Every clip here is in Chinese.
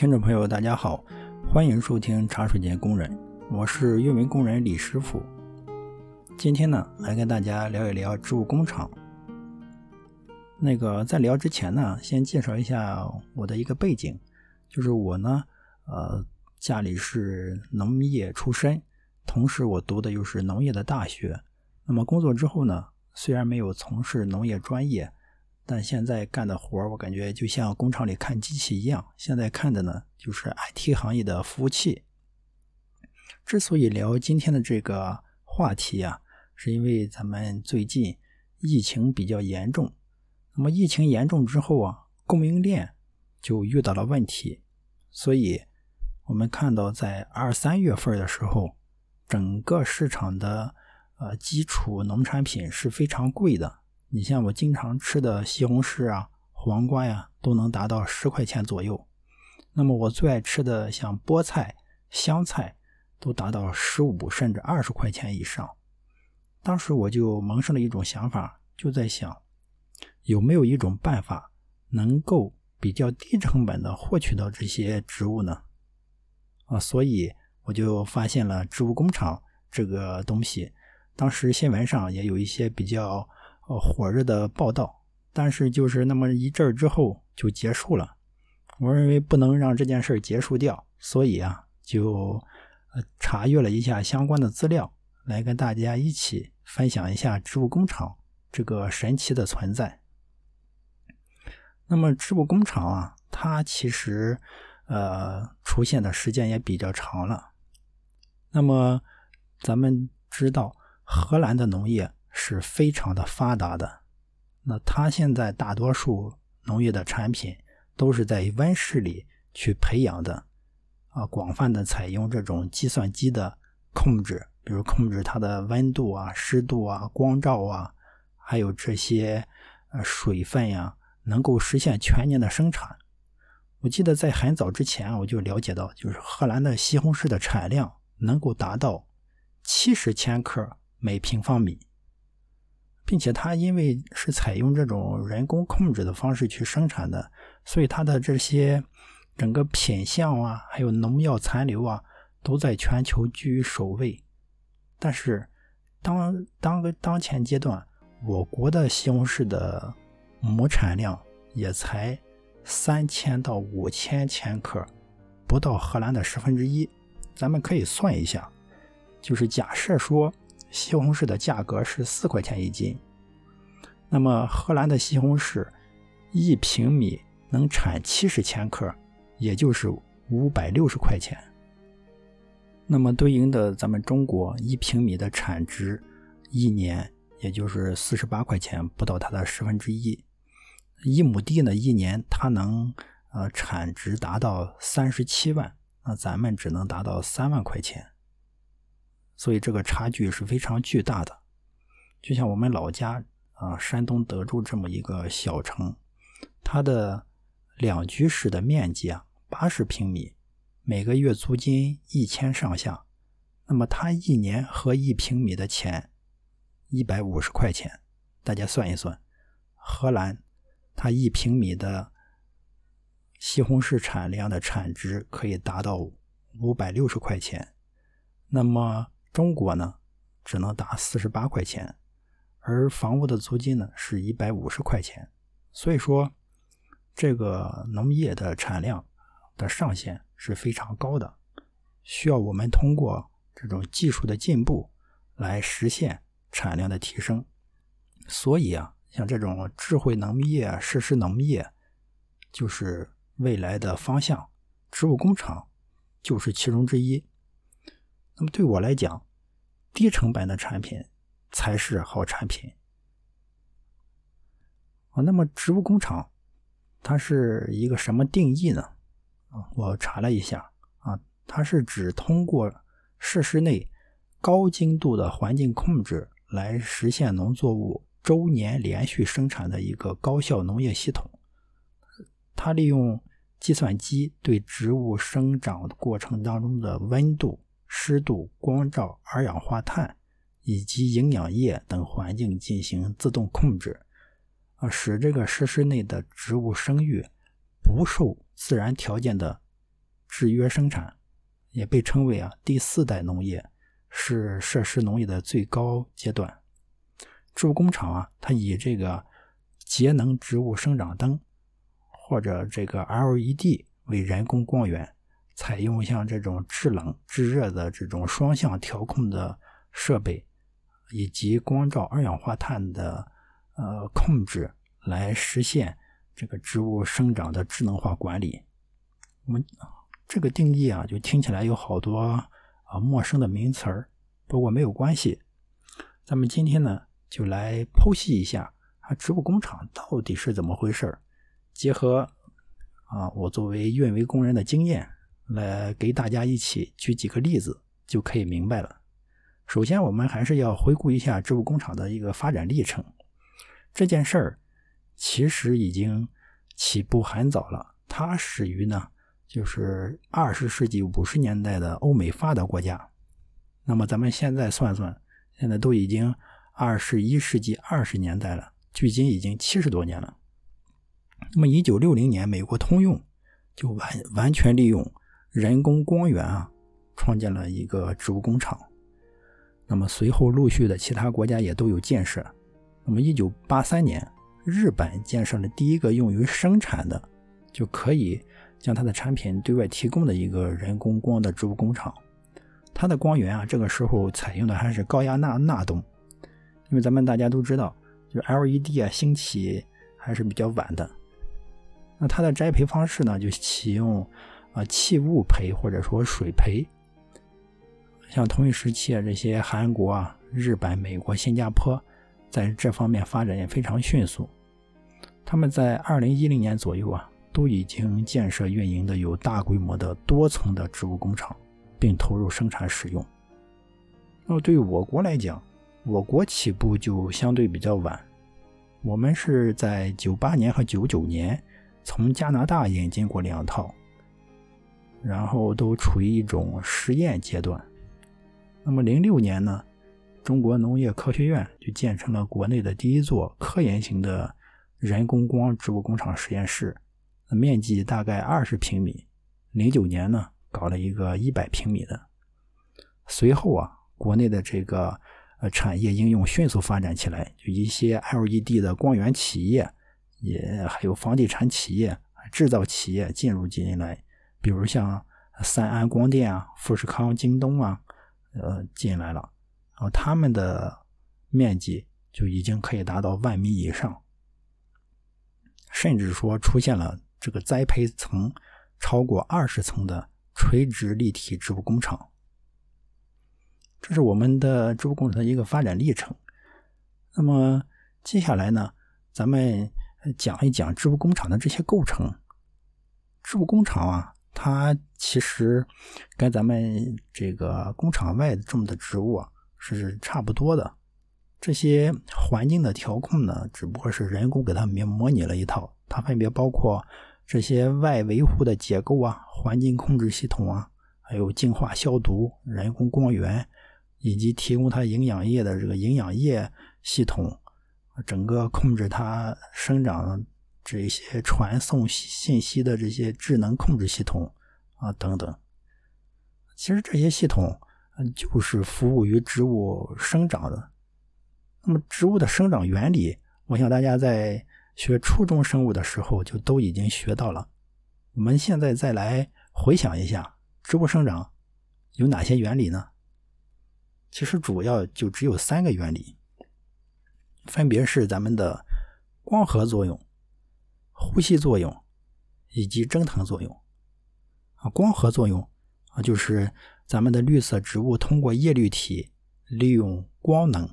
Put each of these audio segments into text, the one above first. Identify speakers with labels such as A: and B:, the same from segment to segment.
A: 听众朋友，大家好，欢迎收听茶水间工人，我是运维工人李师傅。今天呢，来跟大家聊一聊植物工厂。那个在聊之前呢，先介绍一下我的一个背景，就是我呢，呃，家里是农业出身，同时我读的又是农业的大学。那么工作之后呢，虽然没有从事农业专业。但现在干的活我感觉就像工厂里看机器一样。现在看的呢，就是 IT 行业的服务器。之所以聊今天的这个话题啊，是因为咱们最近疫情比较严重。那么疫情严重之后啊，供应链就遇到了问题。所以，我们看到在二三月份的时候，整个市场的呃基础农产品是非常贵的。你像我经常吃的西红柿啊、黄瓜呀，都能达到十块钱左右。那么我最爱吃的像菠菜、香菜，都达到十五甚至二十块钱以上。当时我就萌生了一种想法，就在想，有没有一种办法能够比较低成本的获取到这些植物呢？啊，所以我就发现了植物工厂这个东西。当时新闻上也有一些比较。呃，火热的报道，但是就是那么一阵儿之后就结束了。我认为不能让这件事儿结束掉，所以啊，就查阅了一下相关的资料，来跟大家一起分享一下植物工厂这个神奇的存在。那么植物工厂啊，它其实呃出现的时间也比较长了。那么咱们知道，荷兰的农业。是非常的发达的，那它现在大多数农业的产品都是在温室里去培养的，啊，广泛的采用这种计算机的控制，比如控制它的温度啊、湿度啊、光照啊，还有这些呃水分呀，能够实现全年的生产。我记得在很早之前我就了解到，就是荷兰的西红柿的产量能够达到七十千克每平方米。并且它因为是采用这种人工控制的方式去生产的，所以它的这些整个品相啊，还有农药残留啊，都在全球居于首位。但是当当个当前阶段，我国的西红柿的亩产量也才三千到五千千克，不到荷兰的十分之一。咱们可以算一下，就是假设说。西红柿的价格是四块钱一斤，那么荷兰的西红柿一平米能产七十千克，也就是五百六十块钱。那么对应的咱们中国一平米的产值，一年也就是四十八块钱，不到它的十分之一。一亩地呢，一年它能呃产值达到三十七万，那咱们只能达到三万块钱。所以这个差距是非常巨大的，就像我们老家啊，山东德州这么一个小城，它的两居室的面积啊，八十平米，每个月租金一千上下，那么它一年合一平米的钱一百五十块钱，大家算一算，荷兰它一平米的西红柿产量的产值可以达到五百六十块钱，那么。中国呢，只能打四十八块钱，而房屋的租金呢是一百五十块钱，所以说这个农业的产量的上限是非常高的，需要我们通过这种技术的进步来实现产量的提升。所以啊，像这种智慧农业、实施农业，就是未来的方向，植物工厂就是其中之一。那么对我来讲，低成本的产品才是好产品啊。那么植物工厂它是一个什么定义呢？啊，我查了一下啊，它是指通过设施内高精度的环境控制来实现农作物周年连续生产的一个高效农业系统。它利用计算机对植物生长过程当中的温度。湿度、光照、二氧化碳以及营养液等环境进行自动控制，啊，使这个设施内的植物生育不受自然条件的制约生产，也被称为啊第四代农业，是设施农业的最高阶段。植物工厂啊，它以这个节能植物生长灯或者这个 LED 为人工光源，采用像这种制冷制热的这种双向调控的设备，以及光照二氧化碳的呃控制，来实现这个植物生长的智能化管理。我们这个定义啊，就听起来有好多啊陌生的名词儿，不过没有关系，咱们今天呢。就来剖析一下啊，植物工厂到底是怎么回事儿结合啊，我作为运维工人的经验，来给大家一起举几个例子，就可以明白了。首先，我们还是要回顾一下植物工厂的一个发展历程。这件事儿其实已经起步很早了，它始于呢，就是二十世纪五十年代的欧美发达国家。那么咱们现在算算，现在都已经。二十一世纪二十年代了，距今已经七十多年了。那么，一九六零年，美国通用就完完全利用人工光源啊，创建了一个植物工厂。那么，随后陆续的其他国家也都有建设。那么，一九八三年，日本建设了第一个用于生产的，就可以将它的产品对外提供的一个人工光的植物工厂。它的光源啊，这个时候采用的还是高压钠钠灯。因为咱们大家都知道，就 LED 啊兴起还是比较晚的。那它的栽培方式呢，就启用啊气雾培或者说水培。像同一时期啊，这些韩国啊、日本、美国、新加坡在这方面发展也非常迅速。他们在2010年左右啊，都已经建设运营的有大规模的多层的植物工厂，并投入生产使用。那么对于我国来讲，我国起步就相对比较晚，我们是在九八年和九九年从加拿大引进过两套，然后都处于一种实验阶段。那么零六年呢，中国农业科学院就建成了国内的第一座科研型的人工光植物工厂实验室，面积大概二十平米。零九年呢，搞了一个一百平米的。随后啊，国内的这个。呃，产业应用迅速发展起来，就一些 LED 的光源企业，也还有房地产企业、制造企业进入进来，比如像三安光电啊、富士康、京东啊，呃，进来了，然后他们的面积就已经可以达到万米以上，甚至说出现了这个栽培层超过二十层的垂直立体植物工厂。这是我们的植物工厂的一个发展历程。那么接下来呢，咱们讲一讲植物工厂的这些构成。植物工厂啊，它其实跟咱们这个工厂外种的植物啊是差不多的。这些环境的调控呢，只不过是人工给它模模拟了一套。它分别包括这些外维护的结构啊、环境控制系统啊，还有净化消毒、人工光源。以及提供它营养液的这个营养液系统，整个控制它生长这些传送信息的这些智能控制系统啊等等。其实这些系统就是服务于植物生长的。那么植物的生长原理，我想大家在学初中生物的时候就都已经学到了。我们现在再来回想一下，植物生长有哪些原理呢？其实主要就只有三个原理，分别是咱们的光合作用、呼吸作用以及蒸腾作用。啊，光合作用啊，就是咱们的绿色植物通过叶绿体利用光能，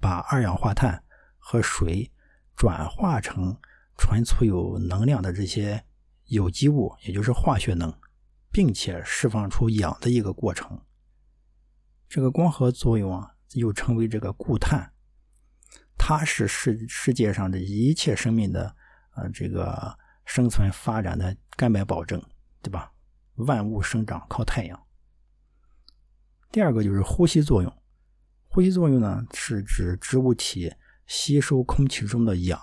A: 把二氧化碳和水转化成存储有能量的这些有机物，也就是化学能，并且释放出氧的一个过程。这个光合作用啊，又称为这个固碳，它是世世界上的一切生命的呃这个生存发展的根本保证，对吧？万物生长靠太阳。第二个就是呼吸作用，呼吸作用呢是指植物体吸收空气中的氧，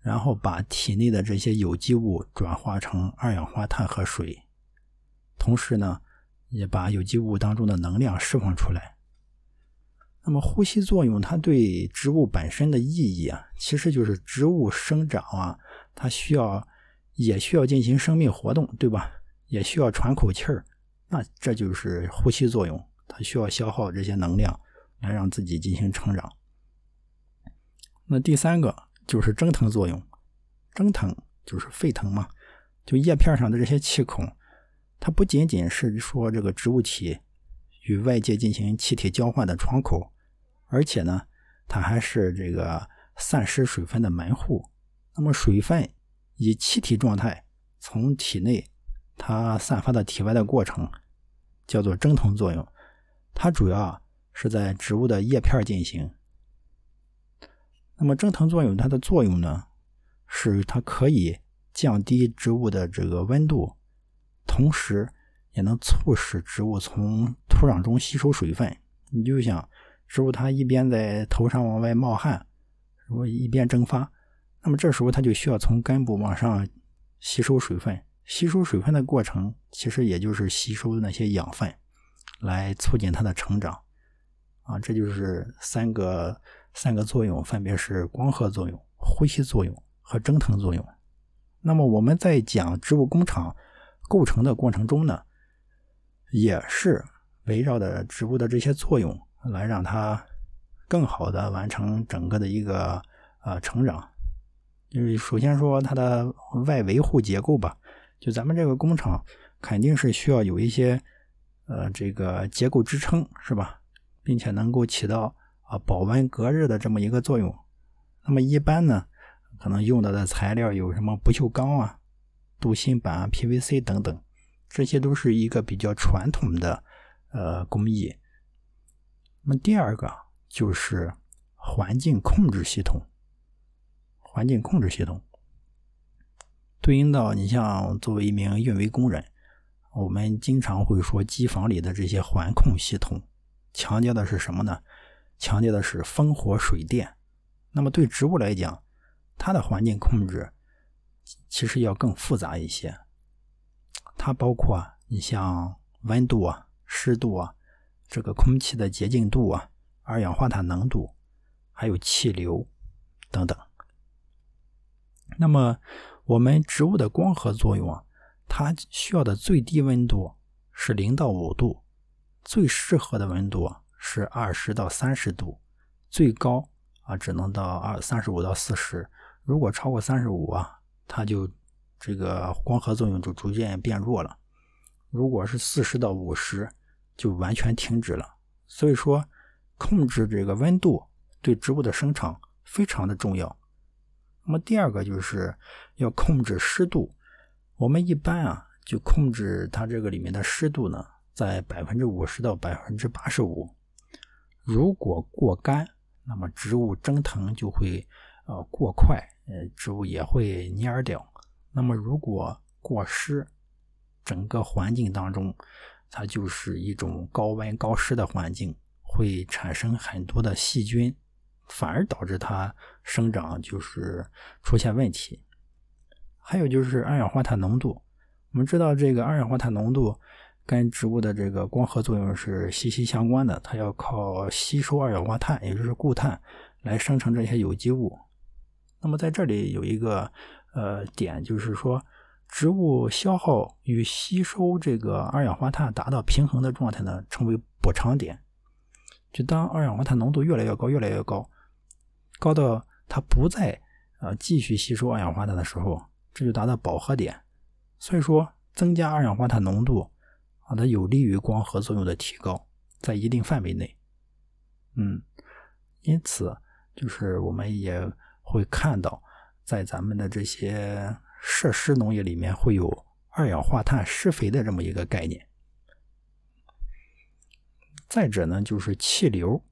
A: 然后把体内的这些有机物转化成二氧化碳和水，同时呢，也把有机物当中的能量释放出来。那么呼吸作用，它对植物本身的意义啊，其实就是植物生长啊，它需要也需要进行生命活动，对吧？也需要喘口气儿，那这就是呼吸作用，它需要消耗这些能量来让自己进行成长。那第三个就是蒸腾作用，蒸腾就是沸腾嘛，就叶片上的这些气孔，它不仅仅是说这个植物体与外界进行气体交换的窗口。而且呢，它还是这个散失水分的门户。那么水分以气体状态从体内它散发到体外的过程，叫做蒸腾作用。它主要是在植物的叶片进行。那么蒸腾作用它的作用呢，是它可以降低植物的这个温度，同时也能促使植物从土壤中吸收水分。你就想。植物它一边在头上往外冒汗，如果一边蒸发，那么这时候它就需要从根部往上吸收水分。吸收水分的过程，其实也就是吸收那些养分，来促进它的成长。啊，这就是三个三个作用，分别是光合作用、呼吸作用和蒸腾作用。那么我们在讲植物工厂构成的过程中呢，也是围绕着植物的这些作用。来让它更好的完成整个的一个呃成长，就是首先说它的外维护结构吧，就咱们这个工厂肯定是需要有一些呃这个结构支撑是吧，并且能够起到啊保温隔热的这么一个作用。那么一般呢，可能用到的材料有什么不锈钢啊、镀锌板、PVC 等等，这些都是一个比较传统的呃工艺。那么第二个就是环境控制系统，环境控制系统对应到你像作为一名运维工人，我们经常会说机房里的这些环控系统，强调的是什么呢？强调的是风火水电。那么对植物来讲，它的环境控制其实要更复杂一些，它包括你像温度啊、湿度啊。这个空气的洁净度啊，二氧化碳浓度，还有气流等等。那么，我们植物的光合作用啊，它需要的最低温度是零到五度，最适合的温度是二十到三十度，最高啊只能到二三十五到四十。如果超过三十五啊，它就这个光合作用就逐渐变弱了。如果是四十到五十。就完全停止了。所以说，控制这个温度对植物的生长非常的重要。那么第二个就是要控制湿度。我们一般啊，就控制它这个里面的湿度呢，在百分之五十到百分之八十五。如果过干，那么植物蒸腾就会呃过快，呃植物也会蔫掉。那么如果过湿，整个环境当中。它就是一种高温高湿的环境，会产生很多的细菌，反而导致它生长就是出现问题。还有就是二氧化碳浓度，我们知道这个二氧化碳浓度跟植物的这个光合作用是息息相关的，它要靠吸收二氧化碳，也就是固碳来生成这些有机物。那么在这里有一个呃点，就是说。植物消耗与吸收这个二氧化碳达到平衡的状态呢，称为补偿点。就当二氧化碳浓度越来越高，越来越高，高到它不再呃继续吸收二氧化碳的时候，这就达到饱和点。所以说，增加二氧化碳浓度啊，它有利于光合作用的提高，在一定范围内。嗯，因此就是我们也会看到，在咱们的这些。设施农业里面会有二氧化碳施肥的这么一个概念。再者呢，就是气流，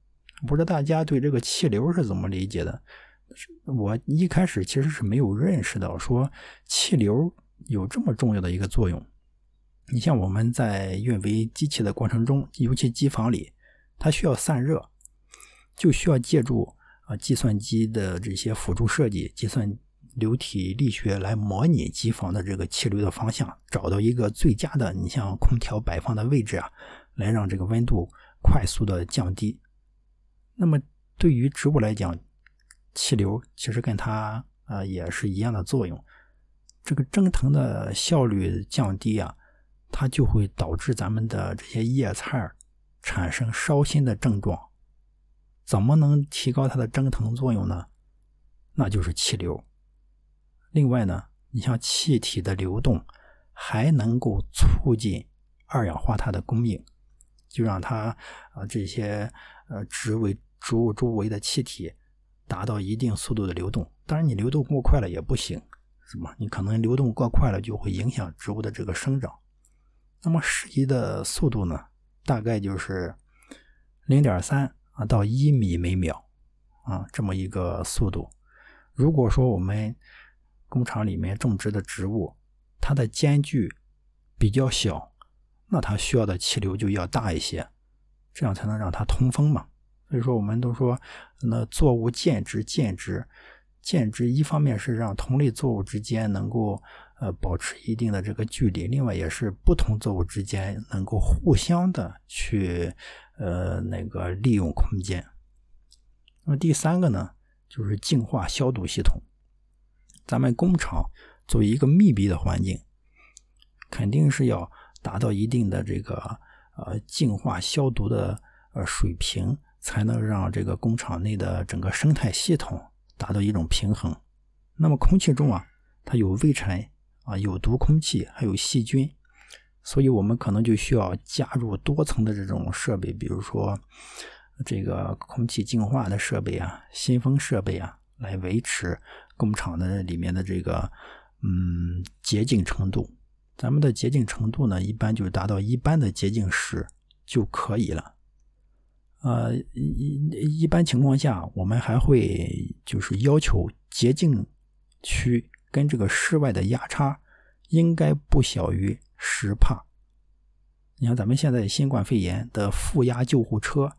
A: 不知道大家对这个气流是怎么理解的？我一开始其实是没有认识到说气流有这么重要的一个作用。你像我们在运维机器的过程中，尤其机房里，它需要散热，就需要借助啊计算机的这些辅助设计计算。流体力学来模拟机房的这个气流的方向，找到一个最佳的，你像空调摆放的位置啊，来让这个温度快速的降低。那么对于植物来讲，气流其实跟它啊也是一样的作用。这个蒸腾的效率降低啊，它就会导致咱们的这些叶菜产生烧心的症状。怎么能提高它的蒸腾作用呢？那就是气流。另外呢，你像气体的流动，还能够促进二氧化碳的供应，就让它啊这些呃植为植物周围的气体达到一定速度的流动。当然，你流动过快了也不行。什么？你可能流动过快了，就会影响植物的这个生长。那么适宜的速度呢？大概就是零点三啊到一米每秒啊这么一个速度。如果说我们工厂里面种植的植物，它的间距比较小，那它需要的气流就要大一些，这样才能让它通风嘛。所以说，我们都说那作物间植间植。间植一方面是让同类作物之间能够呃保持一定的这个距离，另外也是不同作物之间能够互相的去呃那个利用空间。那么第三个呢，就是净化消毒系统。咱们工厂作为一个密闭的环境，肯定是要达到一定的这个呃净化消毒的呃水平，才能让这个工厂内的整个生态系统。达到一种平衡。那么空气中啊，它有微尘啊，有毒空气，还有细菌，所以我们可能就需要加入多层的这种设备，比如说这个空气净化的设备啊、新风设备啊，来维持工厂的里面的这个嗯洁净程度。咱们的洁净程度呢，一般就达到一般的洁净室就可以了。呃，一一般情况下，我们还会就是要求洁净区跟这个室外的压差应该不小于十帕。你看，咱们现在新冠肺炎的负压救护车，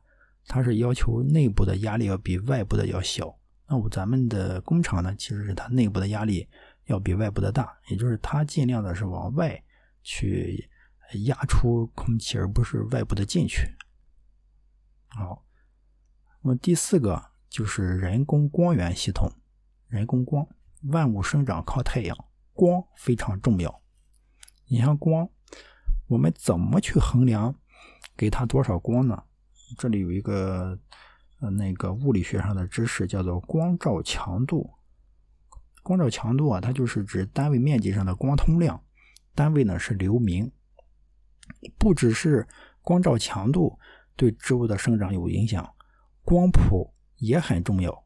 A: 它是要求内部的压力要比外部的要小。那我咱们的工厂呢，其实是它内部的压力要比外部的大，也就是它尽量的是往外去压出空气，而不是外部的进去。好，那么第四个就是人工光源系统。人工光，万物生长靠太阳，光非常重要。你像光，我们怎么去衡量给它多少光呢？这里有一个那个物理学上的知识，叫做光照强度。光照强度啊，它就是指单位面积上的光通量，单位呢是流明。不只是光照强度。对植物的生长有影响，光谱也很重要。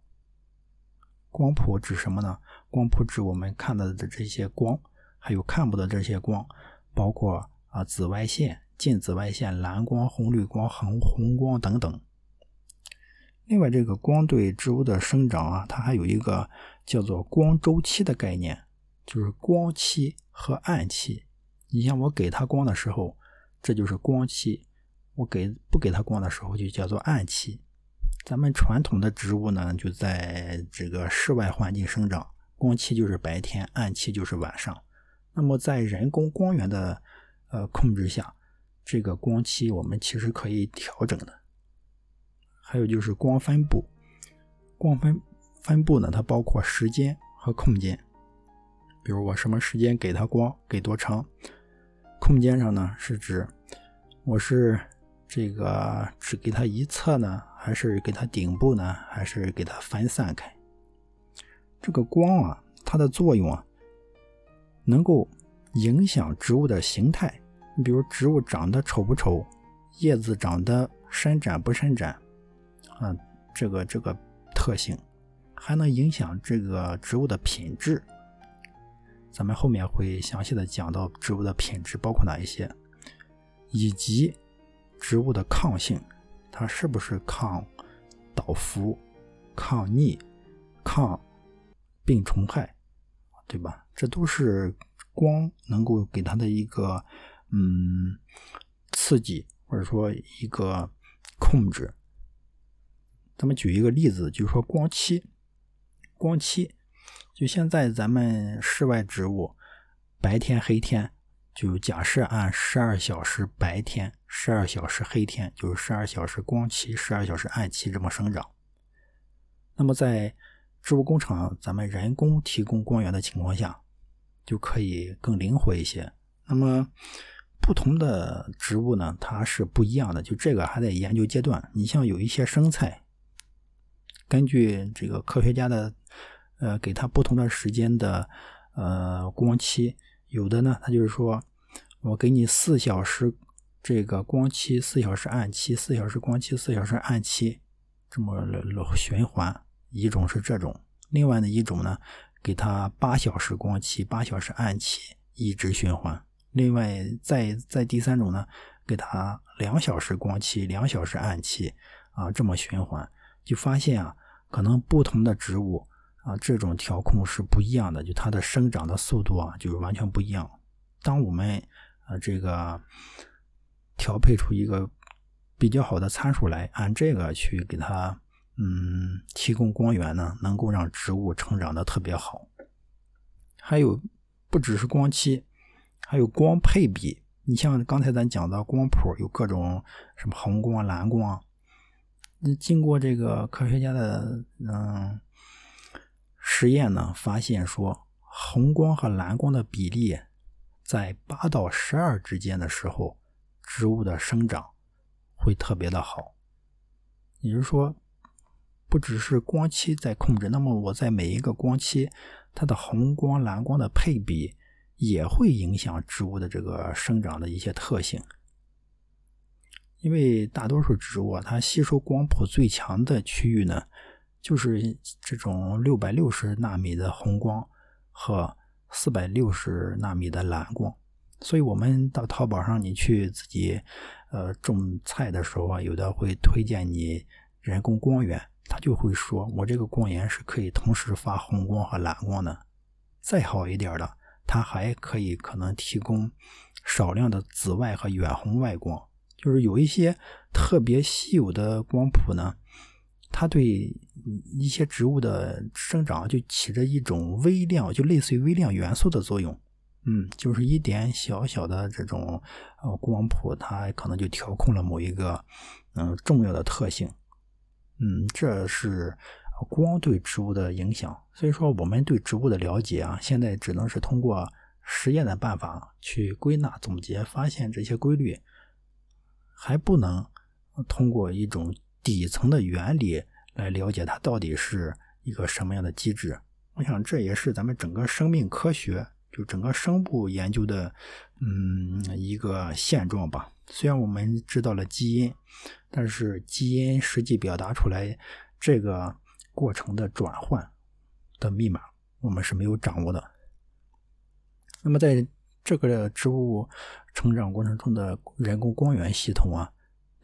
A: 光谱指什么呢？光谱指我们看到的这些光，还有看不到这些光，包括啊紫外线、近紫外线、蓝光、红绿光、红红光等等。另外，这个光对植物的生长啊，它还有一个叫做光周期的概念，就是光期和暗期。你像我给它光的时候，这就是光期。我给不给它光的时候就叫做暗期。咱们传统的植物呢，就在这个室外环境生长，光期就是白天，暗期就是晚上。那么在人工光源的呃控制下，这个光期我们其实可以调整的。还有就是光分布，光分分布呢，它包括时间和空间。比如我什么时间给它光，给多长？空间上呢，是指我是。这个只给它一侧呢，还是给它顶部呢，还是给它分散开？这个光啊，它的作用啊，能够影响植物的形态。你比如植物长得丑不丑，叶子长得伸展不伸展，啊，这个这个特性，还能影响这个植物的品质。咱们后面会详细的讲到植物的品质包括哪一些，以及。植物的抗性，它是不是抗倒伏、抗逆、抗病虫害，对吧？这都是光能够给它的一个嗯刺激，或者说一个控制。咱们举一个例子，就是说光期，光期就现在咱们室外植物，白天黑天，就假设按十二小时白天，十二小时黑天，就是十二小时光期，十二小时暗期这么生长。那么在植物工厂，咱们人工提供光源的情况下，就可以更灵活一些。那么不同的植物呢，它是不一样的，就这个还在研究阶段。你像有一些生菜，根据这个科学家的。呃，给它不同的时间的呃光期，有的呢，他就是说我给你四小时这个光期，四小时暗期，四小时光期，四小时暗期，这么循环。一种是这种，另外的一种呢，给它八小时光期，八小时暗期，一直循环。另外再再第三种呢，给它两小时光期，两小时暗期，啊，这么循环，就发现啊，可能不同的植物。啊，这种调控是不一样的，就它的生长的速度啊，就是完全不一样。当我们呃这个调配出一个比较好的参数来，按这个去给它嗯提供光源呢，能够让植物成长的特别好。还有不只是光期，还有光配比。你像刚才咱讲的光谱，有各种什么红光、蓝光，经过这个科学家的嗯。实验呢，发现说红光和蓝光的比例在八到十二之间的时候，植物的生长会特别的好。也就是说，不只是光期在控制，那么我在每一个光期，它的红光、蓝光的配比也会影响植物的这个生长的一些特性。因为大多数植物啊，它吸收光谱最强的区域呢。就是这种六百六十纳米的红光和四百六十纳米的蓝光，所以我们到淘宝上你去自己呃种菜的时候啊，有的会推荐你人工光源，他就会说我这个光源是可以同时发红光和蓝光的。再好一点的，它还可以可能提供少量的紫外和远红外光，就是有一些特别稀有的光谱呢。它对一些植物的生长就起着一种微量，就类似于微量元素的作用。嗯，就是一点小小的这种呃光谱，它可能就调控了某一个嗯重要的特性。嗯，这是光对植物的影响。所以说，我们对植物的了解啊，现在只能是通过实验的办法去归纳总结，发现这些规律，还不能通过一种。底层的原理来了解它到底是一个什么样的机制，我想这也是咱们整个生命科学，就整个生物研究的，嗯，一个现状吧。虽然我们知道了基因，但是基因实际表达出来这个过程的转换的密码，我们是没有掌握的。那么在这个植物成长过程中的人工光源系统啊，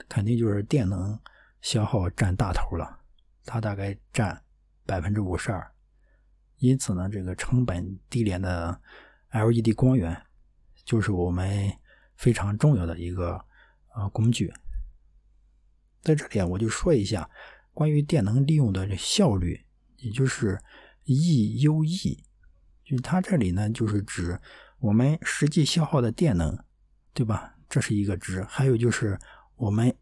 A: 肯定就是电能。消耗占大头了，它大概占百分之五十二，因此呢，这个成本低廉的 LED 光源就是我们非常重要的一个呃工具。在这里啊，我就说一下关于电能利用的效率，也就是 EUE，就是它这里呢就是指我们实际消耗的电能，对吧？这是一个值，还有就是我们。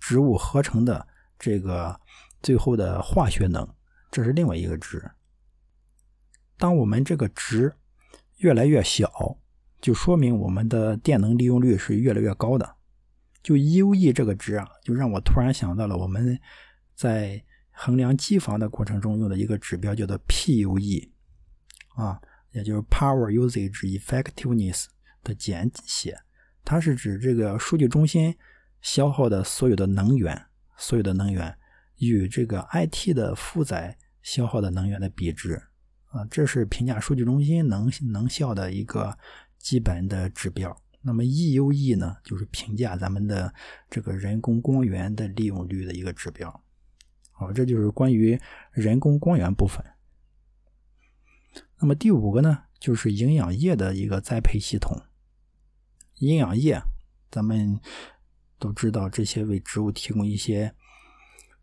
A: 植物合成的这个最后的化学能，这是另外一个值。当我们这个值越来越小，就说明我们的电能利用率是越来越高的。就 U E 这个值啊，就让我突然想到了我们在衡量机房的过程中用的一个指标，叫做 PUE 啊，也就是 Power Usage Effectiveness 的简写，它是指这个数据中心。消耗的所有的能源，所有的能源与这个 IT 的负载消耗的能源的比值啊，这是评价数据中心能能效的一个基本的指标。那么 EUE 呢，就是评价咱们的这个人工光源的利用率的一个指标。好，这就是关于人工光源部分。那么第五个呢，就是营养液的一个栽培系统。营养液，咱们。都知道这些为植物提供一些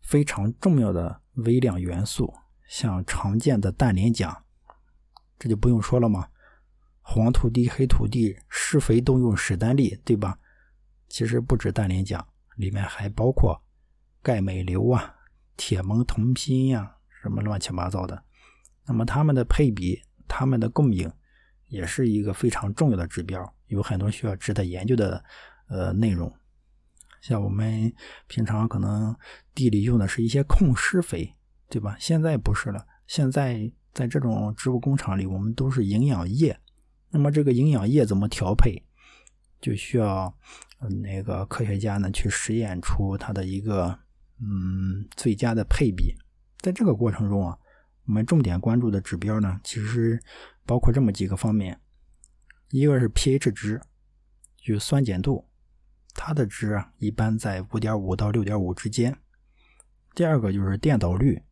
A: 非常重要的微量元素，像常见的氮磷钾，这就不用说了嘛。黄土地、黑土地，施肥都用史丹利，对吧？其实不止氮磷钾，里面还包括钙、镁、硫啊、铁、锰、铜、锌呀，什么乱七八糟的。那么它们的配比、它们的供应，也是一个非常重要的指标，有很多需要值得研究的呃内容。像我们平常可能地里用的是一些控施肥，对吧？现在不是了，现在在这种植物工厂里，我们都是营养液。那么这个营养液怎么调配，就需要那个科学家呢去实验出它的一个嗯最佳的配比。在这个过程中啊，我们重点关注的指标呢，其实包括这么几个方面：一个是 pH 值，就酸碱度，它的值啊一般在五点五到六点五之间；第二个就是电导率。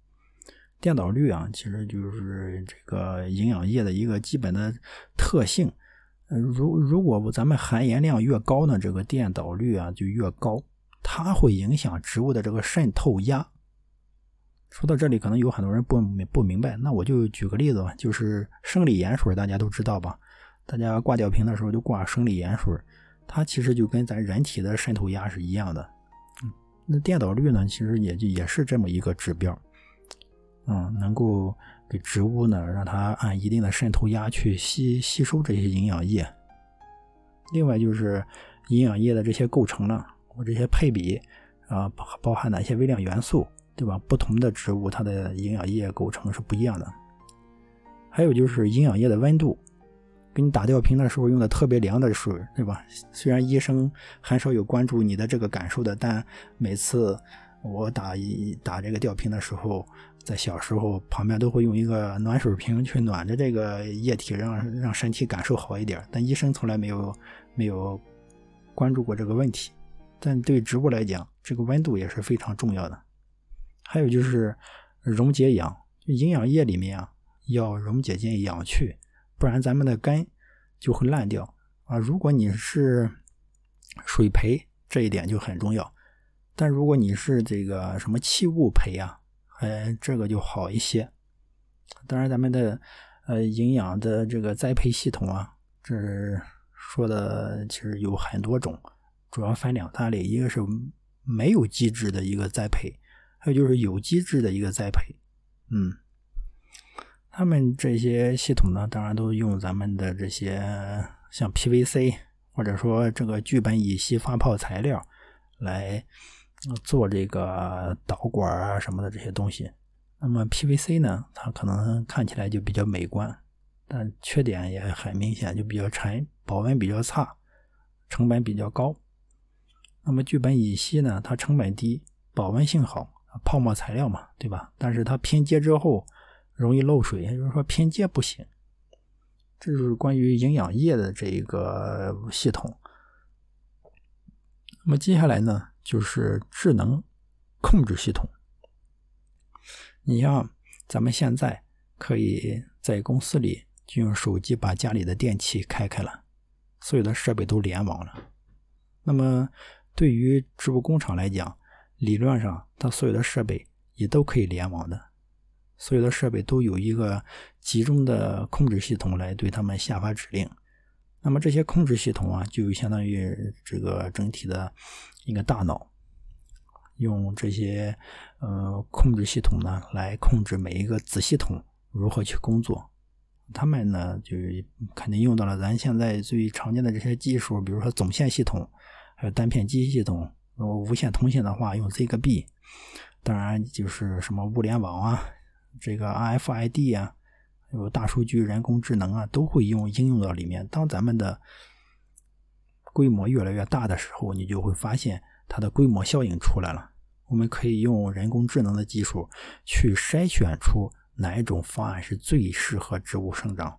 A: 电导率啊，其实就是这个营养液的一个基本的特性。如如果咱们含盐量越高呢，这个电导率啊就越高，它会影响植物的这个渗透压。说到这里，可能有很多人不不明白，那我就举个例子吧，就是生理盐水，大家都知道吧？大家挂吊瓶的时候就挂生理盐水，它其实就跟咱人体的渗透压是一样的。嗯，那电导率呢，其实也就也是这么一个指标。嗯，能够给植物呢，让它按一定的渗透压去吸吸收这些营养液。另外就是营养液的这些构成了，我这些配比啊，包含哪些微量元素，对吧？不同的植物它的营养液构成是不一样的。还有就是营养液的温度，给你打吊瓶的时候用的特别凉的水，对吧？虽然医生很少有关注你的这个感受的，但每次我打一打这个吊瓶的时候。在小时候，旁边都会用一个暖水瓶去暖着这个液体，让让身体感受好一点。但医生从来没有没有关注过这个问题。但对植物来讲，这个温度也是非常重要的。还有就是溶解氧，营养液里面啊要溶解进氧去，不然咱们的根就会烂掉啊。如果你是水培，这一点就很重要。但如果你是这个什么器物培啊？哎，这个就好一些。当然，咱们的呃营养的这个栽培系统啊，这说的其实有很多种，主要分两大类，一个是没有机制的一个栽培，还有就是有机质的一个栽培。嗯，他们这些系统呢，当然都用咱们的这些像 PVC 或者说这个聚苯乙烯发泡材料来。做这个导管啊什么的这些东西，那么 PVC 呢，它可能看起来就比较美观，但缺点也很明显，就比较沉，保温比较差，成本比较高。那么聚苯乙烯呢，它成本低，保温性好，泡沫材料嘛，对吧？但是它拼接之后容易漏水，也就是说拼接不行。这就是关于营养液的这一个系统。那么接下来呢？就是智能控制系统。你像咱们现在可以在公司里就用手机把家里的电器开开了，所有的设备都联网了。那么对于植物工厂来讲，理论上它所有的设备也都可以联网的，所有的设备都有一个集中的控制系统来对他们下发指令。那么这些控制系统啊，就相当于这个整体的一个大脑，用这些呃控制系统呢来控制每一个子系统如何去工作。他们呢就肯定用到了咱现在最常见的这些技术，比如说总线系统，还有单片机系统。如果无线通信的话，用 ZigB，。当然就是什么物联网啊，这个 RFID 啊。有大数据、人工智能啊，都会用应用到里面。当咱们的规模越来越大的时候，你就会发现它的规模效应出来了。我们可以用人工智能的技术去筛选出哪一种方案是最适合植物生长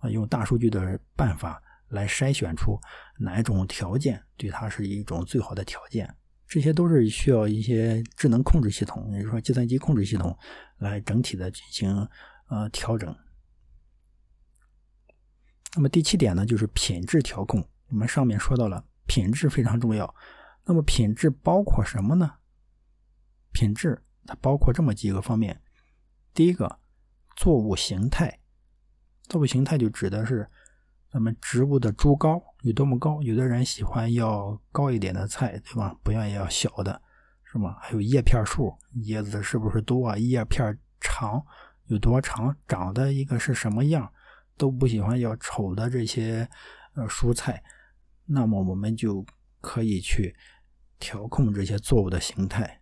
A: 啊，用大数据的办法来筛选出哪一种条件对它是一种最好的条件。这些都是需要一些智能控制系统，也就是说计算机控制系统来整体的进行。呃，调整。那么第七点呢，就是品质调控。我们上面说到了，品质非常重要。那么品质包括什么呢？品质它包括这么几个方面。第一个，作物形态，作物形态就指的是咱们植物的株高有多么高。有的人喜欢要高一点的菜，对吧？不愿意要小的，是吗？还有叶片数，叶子是不是多啊？叶片长有多长？长的一个是什么样？都不喜欢要丑的这些呃蔬菜，那么我们就可以去调控这些作物的形态。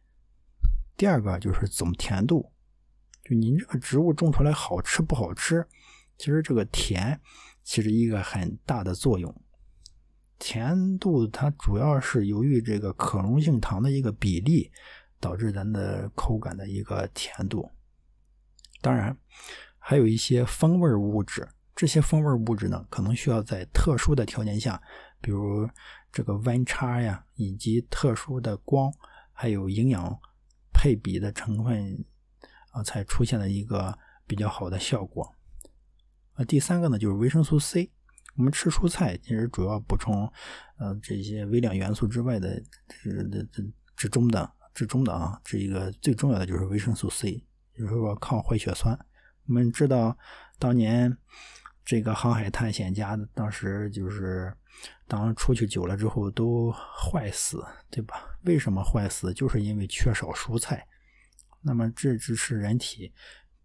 A: 第二个就是总甜度，就您这个植物种出来好吃不好吃，其实这个甜其实一个很大的作用。甜度它主要是由于这个可溶性糖的一个比例导致咱的口感的一个甜度。当然，还有一些风味物质，这些风味物质呢，可能需要在特殊的条件下，比如这个温差呀，以及特殊的光，还有营养。配比的成分啊，才出现了一个比较好的效果。啊，第三个呢，就是维生素 C。我们吃蔬菜其实主要补充呃这些微量元素之外的，这这这之中的之中的啊，这一个最重要的就是维生素 C，就是说抗坏血酸。我们知道当年这个航海探险家当时就是当出去久了之后都坏死，对吧？为什么坏死？就是因为缺少蔬菜。那么这只是人体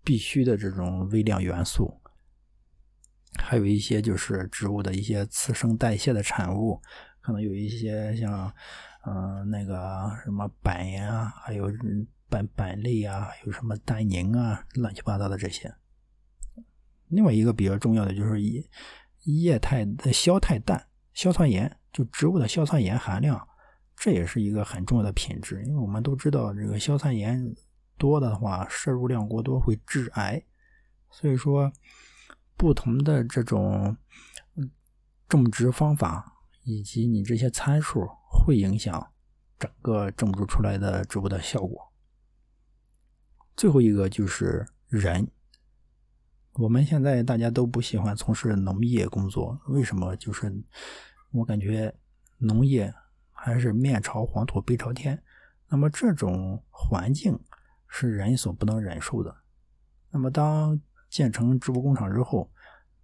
A: 必须的这种微量元素，还有一些就是植物的一些次生代谢的产物，可能有一些像嗯那个什么板呀，还有板板类啊，有什么单宁啊，乱七八糟的这些。另外一个比较重要的就是液液态的硝态氮、硝酸盐，就植物的硝酸盐含量。这也是一个很重要的品质，因为我们都知道，这个硝酸盐多的话，摄入量过多会致癌。所以说，不同的这种种植方法以及你这些参数，会影响整个种植出来的植物的效果。最后一个就是人，我们现在大家都不喜欢从事农业工作，为什么？就是我感觉农业。还是面朝黄土背朝天，那么这种环境是人所不能忍受的。那么当建成植物工厂之后，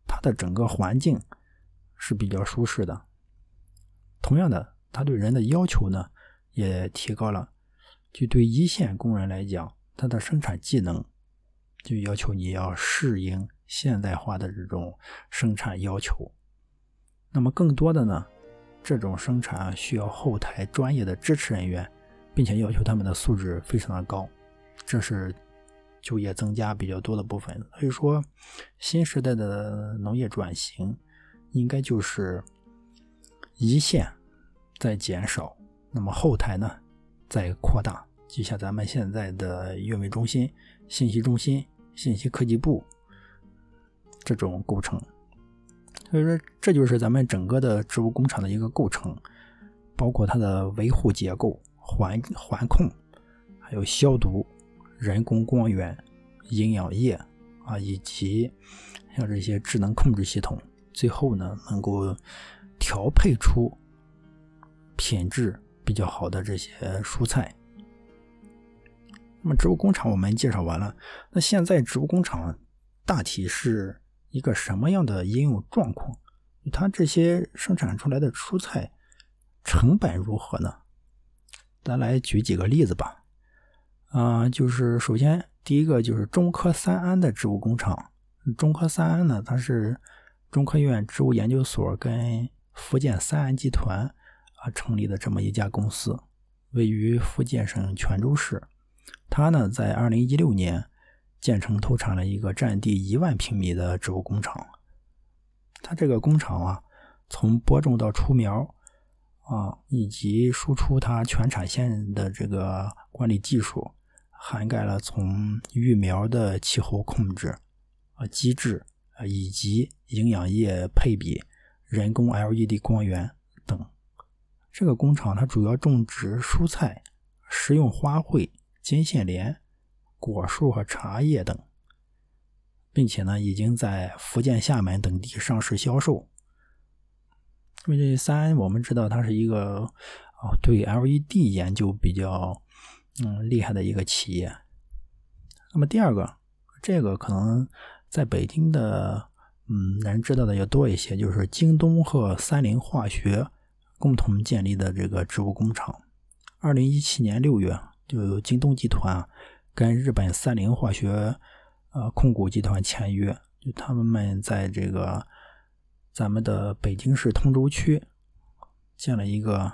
A: 它的整个环境是比较舒适的。同样的，它对人的要求呢也提高了。就对一线工人来讲，他的生产技能就要求你要适应现代化的这种生产要求。那么更多的呢？这种生产需要后台专业的支持人员，并且要求他们的素质非常的高，这是就业增加比较多的部分。所以说，新时代的农业转型应该就是一线在减少，那么后台呢在扩大，就像咱们现在的运维中心、信息中心、信息科技部这种构成。所以说，这就是咱们整个的植物工厂的一个构成，包括它的维护结构、环环控，还有消毒、人工光源、营养液啊，以及像这些智能控制系统，最后呢，能够调配出品质比较好的这些蔬菜。那么，植物工厂我们介绍完了，那现在植物工厂大体是。一个什么样的应用状况？它这些生产出来的蔬菜成本如何呢？咱来举几个例子吧。啊，就是首先第一个就是中科三安的植物工厂。中科三安呢，它是中科院植物研究所跟福建三安集团啊成立的这么一家公司，位于福建省泉州市。它呢，在二零一六年。建成投产了一个占地一万平米的植物工厂。它这个工厂啊，从播种到出苗啊，以及输出它全产线的这个管理技术，涵盖了从育苗的气候控制啊机制啊，以及营养液配比、人工 LED 光源等。这个工厂它主要种植蔬菜、食用花卉、金线莲。果树和茶叶等，并且呢，已经在福建厦门等地上市销售。因为这三，我们知道它是一个啊，对 LED 研究比较嗯厉害的一个企业。那么第二个，这个可能在北京的嗯，人知道的要多一些，就是京东和三菱化学共同建立的这个植物工厂。二零一七年六月，就有京东集团跟日本三菱化学呃控股集团签约，就他们在这个咱们的北京市通州区建了一个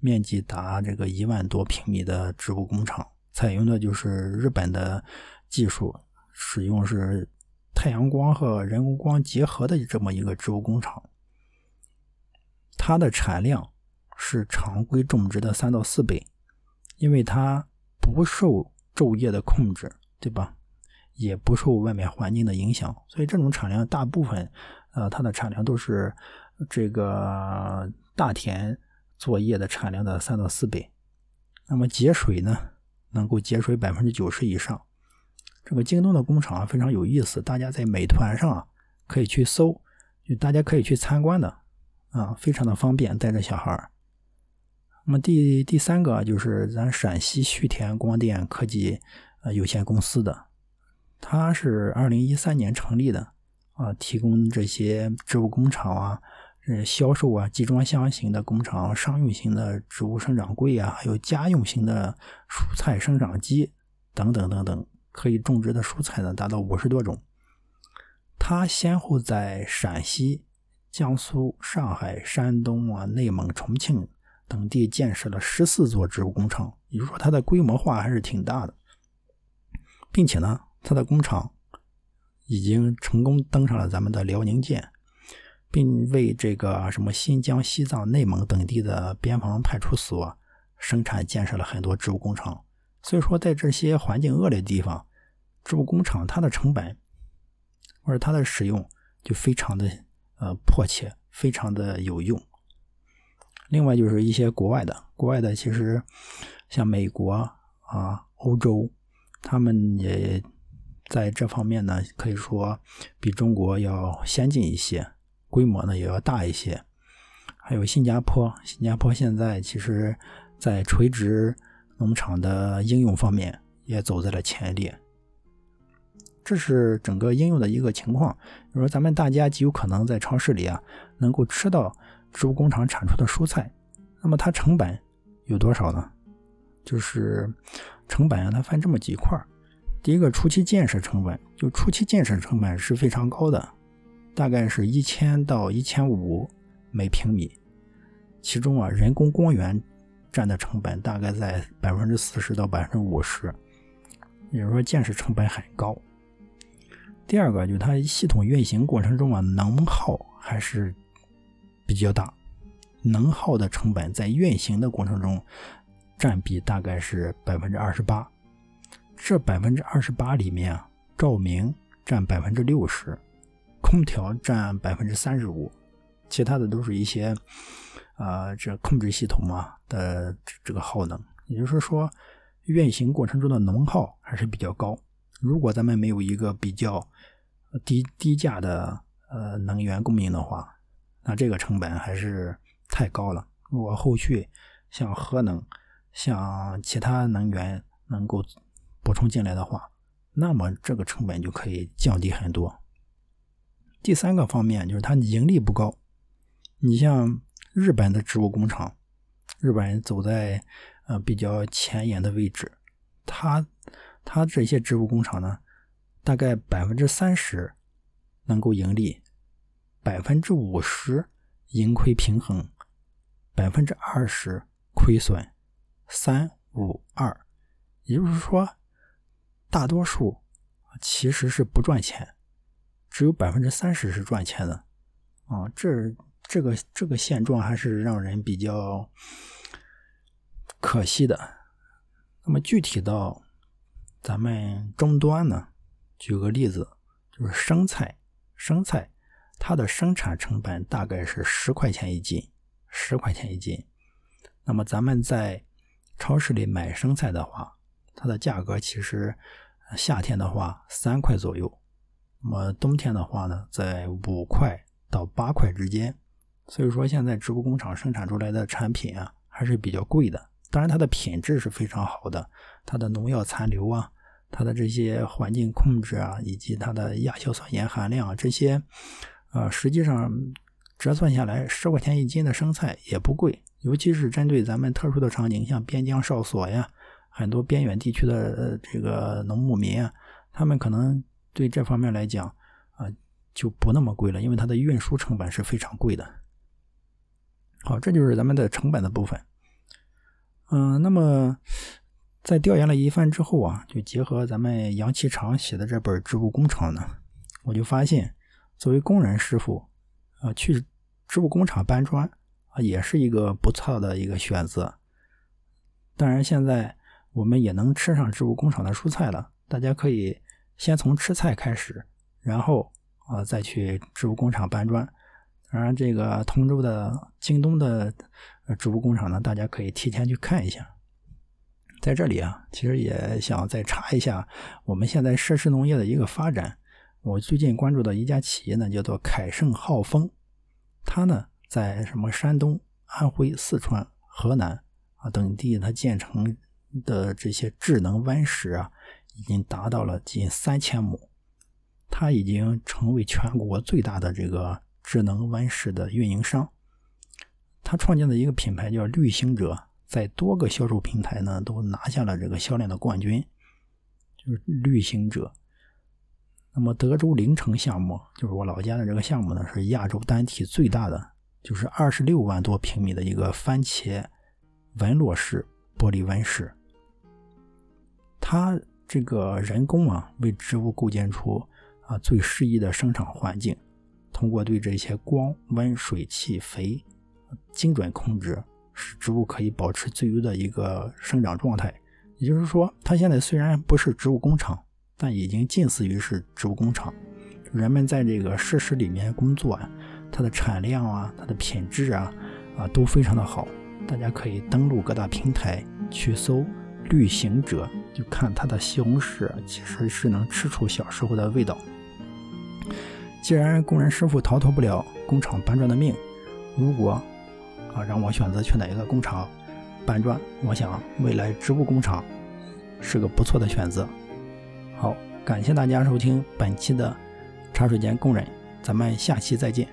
A: 面积达这个一万多平米的植物工厂，采用的就是日本的技术，使用是。太阳光和人工光结合的这么一个植物工厂，它的产量是常规种植的三到四倍，因为它不受昼夜的控制，对吧？也不受外面环境的影响，所以这种产量大部分，呃，它的产量都是这个大田作业的产量的三到四倍。那么节水呢，能够节水百分之九十以上。这个京东的工厂啊非常有意思，大家在美团上啊可以去搜，就大家可以去参观的啊，非常的方便，带着小孩。那么第第三个就是咱陕西旭田光电科技呃有限公司的，它是二零一三年成立的啊，提供这些植物工厂啊，呃销售啊，集装箱型的工厂、商用型的植物生长柜啊，还有家用型的蔬菜生长机等等等等。可以种植的蔬菜呢，达到五十多种。他先后在陕西、江苏、上海、山东啊、内蒙、重庆等地建设了十四座植物工厂，也就是说，它的规模化还是挺大的，并且呢，它的工厂已经成功登上了咱们的辽宁舰，并为这个什么新疆、西藏、内蒙等地的边防派出所生产建设了很多植物工厂。所以说，在这些环境恶劣的地方，植物工厂它的成本或者它的使用就非常的呃迫切，非常的有用。另外就是一些国外的，国外的其实像美国啊、欧洲，他们也在这方面呢，可以说比中国要先进一些，规模呢也要大一些。还有新加坡，新加坡现在其实在垂直。农场的应用方面也走在了前列，这是整个应用的一个情况。比如说咱们大家极有可能在超市里啊，能够吃到植物工厂产出的蔬菜，那么它成本有多少呢？就是成本啊，它分这么几块第一个初期建设成本，就初期建设成本是非常高的，大概是一千到一千五每平米，其中啊，人工光源。占的成本大概在百分之四十到百分之五十，也就是说建设成本很高。第二个就是它系统运行过程中啊，能耗还是比较大，能耗的成本在运行的过程中占比大概是百分之二十八。这百分之二十八里面啊，照明占百分之六十，空调占百分之三十五，其他的都是一些。啊，这控制系统啊的这个耗能，也就是说，运行过程中的能耗还是比较高。如果咱们没有一个比较低低价的呃能源供应的话，那这个成本还是太高了。如果后续像核能、像其他能源能够补充进来的话，那么这个成本就可以降低很多。第三个方面就是它盈利不高，你像。日本的植物工厂，日本人走在呃比较前沿的位置，它它这些植物工厂呢，大概百分之三十能够盈利，百分之五十盈亏平衡，百分之二十亏损，三五二，也就是说，大多数其实是不赚钱，只有百分之三十是赚钱的，啊，这。这个这个现状还是让人比较可惜的。那么具体到咱们终端呢？举个例子，就是生菜，生菜它的生产成本大概是十块钱一斤，十块钱一斤。那么咱们在超市里买生菜的话，它的价格其实夏天的话三块左右，那么冬天的话呢，在五块到八块之间。所以说，现在植物工厂生产出来的产品啊，还是比较贵的。当然，它的品质是非常好的，它的农药残留啊，它的这些环境控制啊，以及它的亚硝酸盐含量啊这些，呃，实际上折算下来十块钱一斤的生菜也不贵，尤其是针对咱们特殊的场景，像边疆哨所呀，很多边远地区的这个农牧民啊，他们可能对这方面来讲啊就不那么贵了，因为它的运输成本是非常贵的。好，这就是咱们的成本的部分。嗯，那么。在调研了一番之后啊，就结合咱们杨其长写的这本《织布工厂》呢，我就发现，作为工人师傅，啊，去织布工厂搬砖啊，也是一个不错的一个选择。当然，现在我们也能吃上织布工厂的蔬菜了。大家可以先从吃菜开始，然后啊，再去织布工厂搬砖。当然，这个通州的京东的织布工厂呢，大家可以提前去看一下。在这里啊，其实也想再查一下我们现在设施农业的一个发展。我最近关注的一家企业呢，叫做凯盛浩丰，它呢在什么山东、安徽、四川、河南啊等地，它建成的这些智能温室啊，已经达到了近三千亩，它已经成为全国最大的这个智能温室的运营商。他创建的一个品牌叫绿行者。在多个销售平台呢，都拿下了这个销量的冠军，就是绿行者。那么德州凌城项目，就是我老家的这个项目呢，是亚洲单体最大的，就是二十六万多平米的一个番茄纹络式玻璃温室。它这个人工啊，为植物构建出啊最适宜的生长环境，通过对这些光、温、水、气、肥精准控制。使植物可以保持最优的一个生长状态，也就是说，它现在虽然不是植物工厂，但已经近似于是植物工厂。人们在这个设施里面工作啊，它的产量啊，它的品质啊，啊都非常的好。大家可以登录各大平台去搜“绿行者”，就看它的西红柿，其实是能吃出小时候的味道。既然工人师傅逃脱不了工厂搬砖的命，如果啊，让我选择去哪一个工厂搬砖？我想未来织布工厂是个不错的选择。好，感谢大家收听本期的茶水间工人，咱们下期再见。